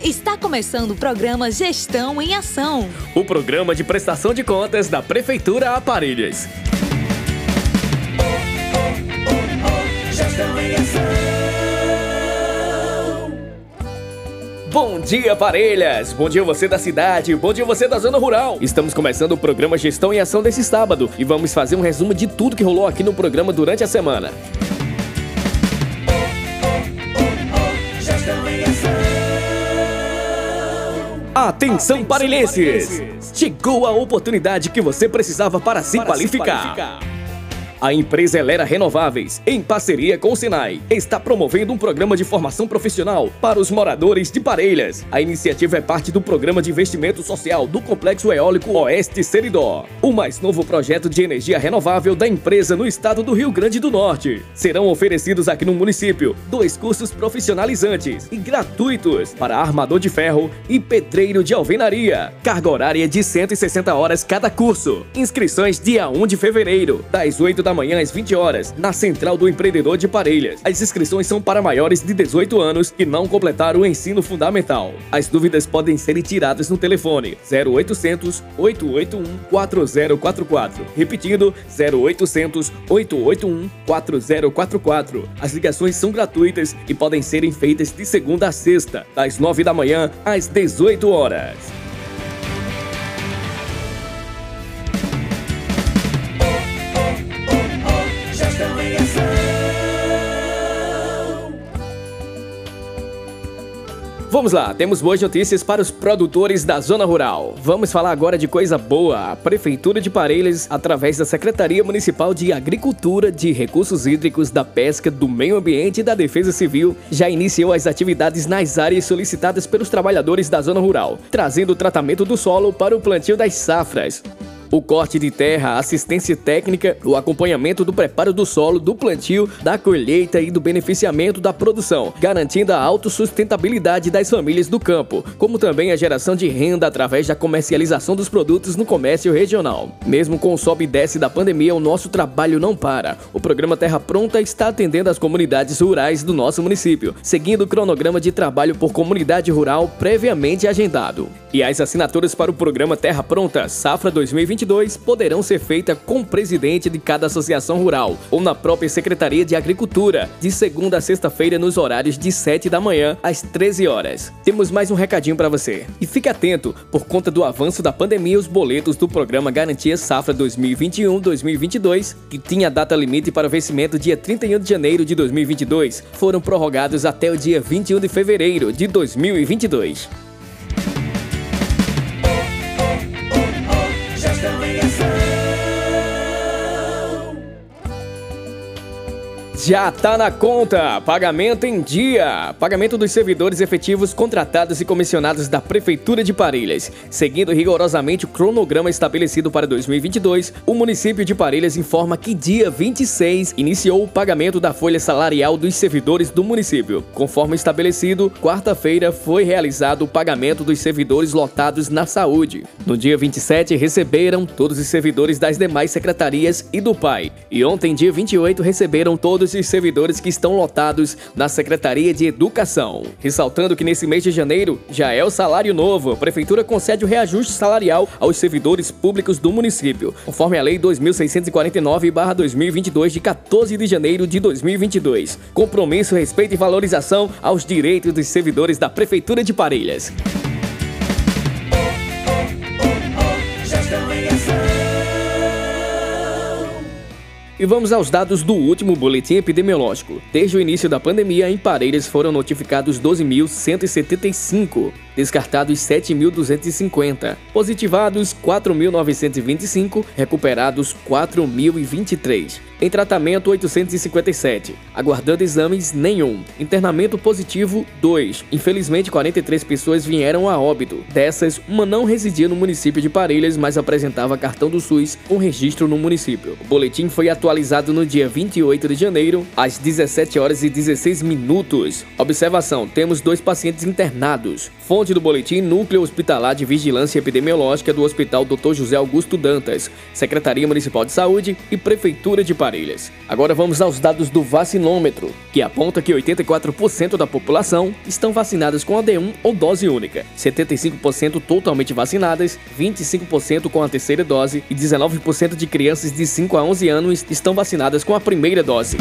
Está começando o programa Gestão em Ação. O programa de prestação de contas da Prefeitura Aparelhas. Gestão em Ação. Bom dia, Parelhas! Bom dia você da cidade, bom dia você da zona rural! Estamos começando o programa Gestão em Ação desse sábado e vamos fazer um resumo de tudo que rolou aqui no programa durante a semana. Atenção, parelhenses! Chegou a oportunidade que você precisava para se qualificar. A empresa Elera Renováveis, em parceria com o Sinai, está promovendo um programa de formação profissional para os moradores de Parelhas. A iniciativa é parte do Programa de Investimento Social do Complexo Eólico Oeste Seridó, o mais novo projeto de energia renovável da empresa no estado do Rio Grande do Norte. Serão oferecidos aqui no município dois cursos profissionalizantes e gratuitos para armador de ferro e pedreiro de alvenaria. Carga horária de 160 horas cada curso. Inscrições dia 1 de fevereiro, das 8 da manhã às 20 horas, na Central do Empreendedor de Parelhas. As inscrições são para maiores de 18 anos que não completaram o ensino fundamental. As dúvidas podem ser tiradas no telefone 0800 881 4044. Repetindo, 0800 881 4044. As ligações são gratuitas e podem serem feitas de segunda a sexta, das 9 da manhã às 18 horas. Vamos lá, temos boas notícias para os produtores da zona rural. Vamos falar agora de coisa boa. A Prefeitura de Parelhas, através da Secretaria Municipal de Agricultura, de Recursos Hídricos, da Pesca, do Meio Ambiente e da Defesa Civil, já iniciou as atividades nas áreas solicitadas pelos trabalhadores da zona rural, trazendo o tratamento do solo para o plantio das safras. O corte de terra, assistência técnica, o acompanhamento do preparo do solo, do plantio, da colheita e do beneficiamento da produção, garantindo a autossustentabilidade das famílias do campo, como também a geração de renda através da comercialização dos produtos no comércio regional. Mesmo com o sobe e desce da pandemia, o nosso trabalho não para. O programa Terra Pronta está atendendo as comunidades rurais do nosso município, seguindo o cronograma de trabalho por comunidade rural previamente agendado. E as assinaturas para o programa Terra Pronta Safra 2022 poderão ser feitas com o presidente de cada associação rural ou na própria Secretaria de Agricultura, de segunda a sexta-feira nos horários de 7 da manhã às 13 horas. Temos mais um recadinho para você. E fique atento, por conta do avanço da pandemia, os boletos do programa Garantia Safra 2021-2022, que tinha data limite para vencimento dia 31 de janeiro de 2022, foram prorrogados até o dia 21 de fevereiro de 2022. Já tá na conta! Pagamento em dia! Pagamento dos servidores efetivos contratados e comissionados da Prefeitura de Parelhas. Seguindo rigorosamente o cronograma estabelecido para 2022, o município de Parelhas informa que dia 26 iniciou o pagamento da folha salarial dos servidores do município. Conforme estabelecido, quarta-feira foi realizado o pagamento dos servidores lotados na saúde. No dia 27, receberam todos os servidores das demais secretarias e do PAI. E ontem, dia 28, receberam todos os servidores que estão lotados na Secretaria de Educação. Ressaltando que nesse mês de janeiro já é o salário novo, a Prefeitura concede o reajuste salarial aos servidores públicos do município, conforme a Lei 2649-2022 de 14 de janeiro de 2022. Compromisso, respeito e valorização aos direitos dos servidores da Prefeitura de Parelhas. E vamos aos dados do último boletim epidemiológico. Desde o início da pandemia, em Parelhas foram notificados 12.175 descartados 7.250, positivados 4.925, recuperados 4.023. Em tratamento 857, aguardando exames nenhum. Internamento positivo 2. Infelizmente 43 pessoas vieram a óbito. Dessas, uma não residia no município de Parelhas, mas apresentava cartão do SUS com registro no município. O boletim foi atualizado no dia 28 de janeiro, às 17 horas e 16 minutos. Observação: temos dois pacientes internados. Fonte do boletim: Núcleo Hospitalar de Vigilância Epidemiológica do Hospital Dr. José Augusto Dantas, Secretaria Municipal de Saúde e Prefeitura de Parelhas. Agora vamos aos dados do vacinômetro, que aponta que 84% da população estão vacinadas com a D1 ou dose única, 75% totalmente vacinadas, 25% com a terceira dose e 19% de crianças de 5 a 11 anos estão vacinadas com a primeira dose.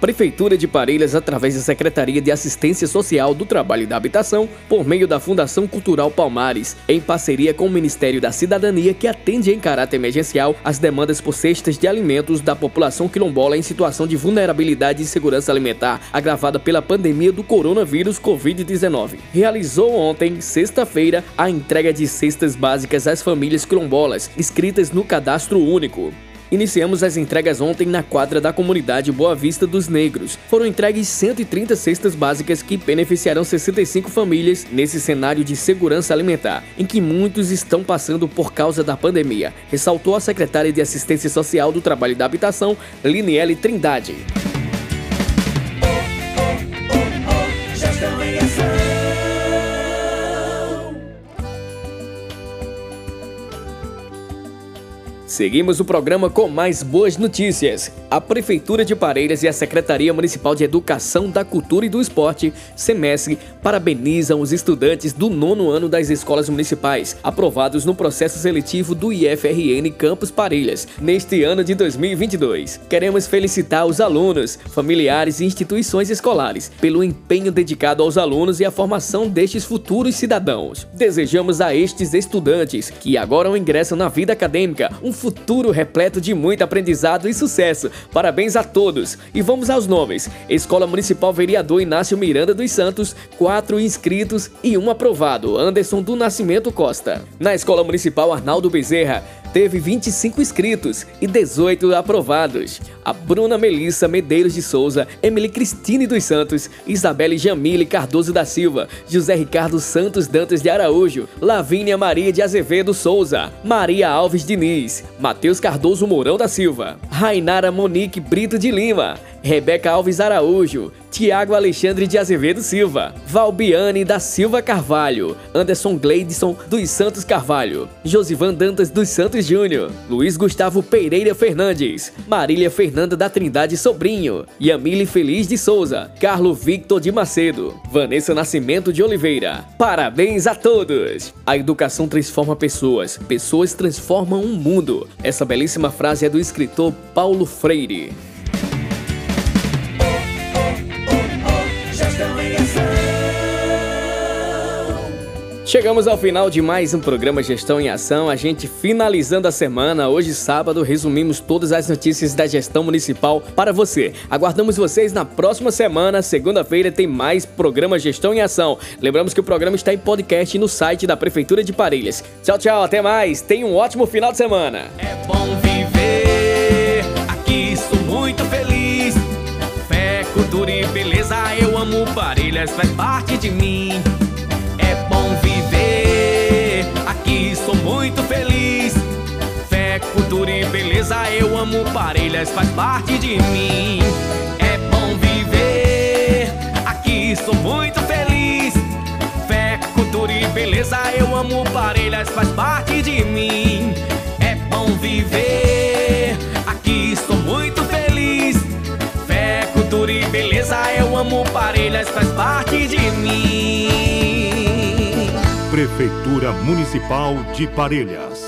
Prefeitura de Parelhas, através da Secretaria de Assistência Social do Trabalho e da Habitação, por meio da Fundação Cultural Palmares, em parceria com o Ministério da Cidadania, que atende em caráter emergencial as demandas por cestas de alimentos da população quilombola em situação de vulnerabilidade e segurança alimentar agravada pela pandemia do coronavírus Covid-19. Realizou ontem, sexta-feira, a entrega de cestas básicas às famílias quilombolas inscritas no Cadastro Único. Iniciamos as entregas ontem na quadra da comunidade Boa Vista dos Negros. Foram entregues 130 cestas básicas que beneficiarão 65 famílias nesse cenário de segurança alimentar, em que muitos estão passando por causa da pandemia, ressaltou a secretária de Assistência Social do Trabalho e da Habitação, Liniele Trindade. Seguimos o programa com mais boas notícias. A Prefeitura de Parelhas e a Secretaria Municipal de Educação da Cultura e do Esporte, SEMESC, parabenizam os estudantes do nono ano das escolas municipais, aprovados no processo seletivo do IFRN Campus Parelhas, neste ano de 2022. Queremos felicitar os alunos, familiares e instituições escolares pelo empenho dedicado aos alunos e à formação destes futuros cidadãos. Desejamos a estes estudantes, que agora ingressam na vida acadêmica, um futuro repleto de muito aprendizado e sucesso. Parabéns a todos! E vamos aos nomes. Escola Municipal Vereador Inácio Miranda dos Santos, quatro inscritos e um aprovado, Anderson do Nascimento Costa. Na Escola Municipal Arnaldo Bezerra, teve 25 inscritos e 18 aprovados. A Bruna Melissa Medeiros de Souza, Emily Cristine dos Santos, Isabelle Jamile Cardoso da Silva, José Ricardo Santos Dantas de Araújo, Lavínia Maria de Azevedo Souza, Maria Alves Diniz, Matheus Cardoso Mourão da Silva, Rainara Monique Brito de Lima, Rebeca Alves Araújo, Tiago Alexandre de Azevedo Silva, Valbiane da Silva Carvalho, Anderson Gleidson dos Santos Carvalho, Josivan Dantas dos Santos Júnior, Luiz Gustavo Pereira Fernandes, Marília Fernanda da Trindade Sobrinho, Yamile Feliz de Souza, Carlo Victor de Macedo, Vanessa Nascimento de Oliveira. Parabéns a todos! A educação transforma pessoas, pessoas transformam um mundo. Essa belíssima frase é do escritor Paulo Freire. Chegamos ao final de mais um programa Gestão em Ação. A gente finalizando a semana. Hoje, sábado, resumimos todas as notícias da gestão municipal para você. Aguardamos vocês na próxima semana. Segunda-feira tem mais programa Gestão em Ação. Lembramos que o programa está em podcast no site da Prefeitura de Parelhas. Tchau, tchau. Até mais. Tenha um ótimo final de semana. É bom viver. Aqui sou muito feliz. Fé, cultura e beleza. Eu amo Parelhas. Faz parte de mim. Parelhas, faz parte de mim. É bom viver, aqui sou muito feliz. Fé, cultura e beleza, eu amo Parelhas, faz parte de mim. É bom viver, aqui sou muito feliz. Fé, cultura e beleza, eu amo Parelhas, faz parte de mim. Prefeitura Municipal de Parelhas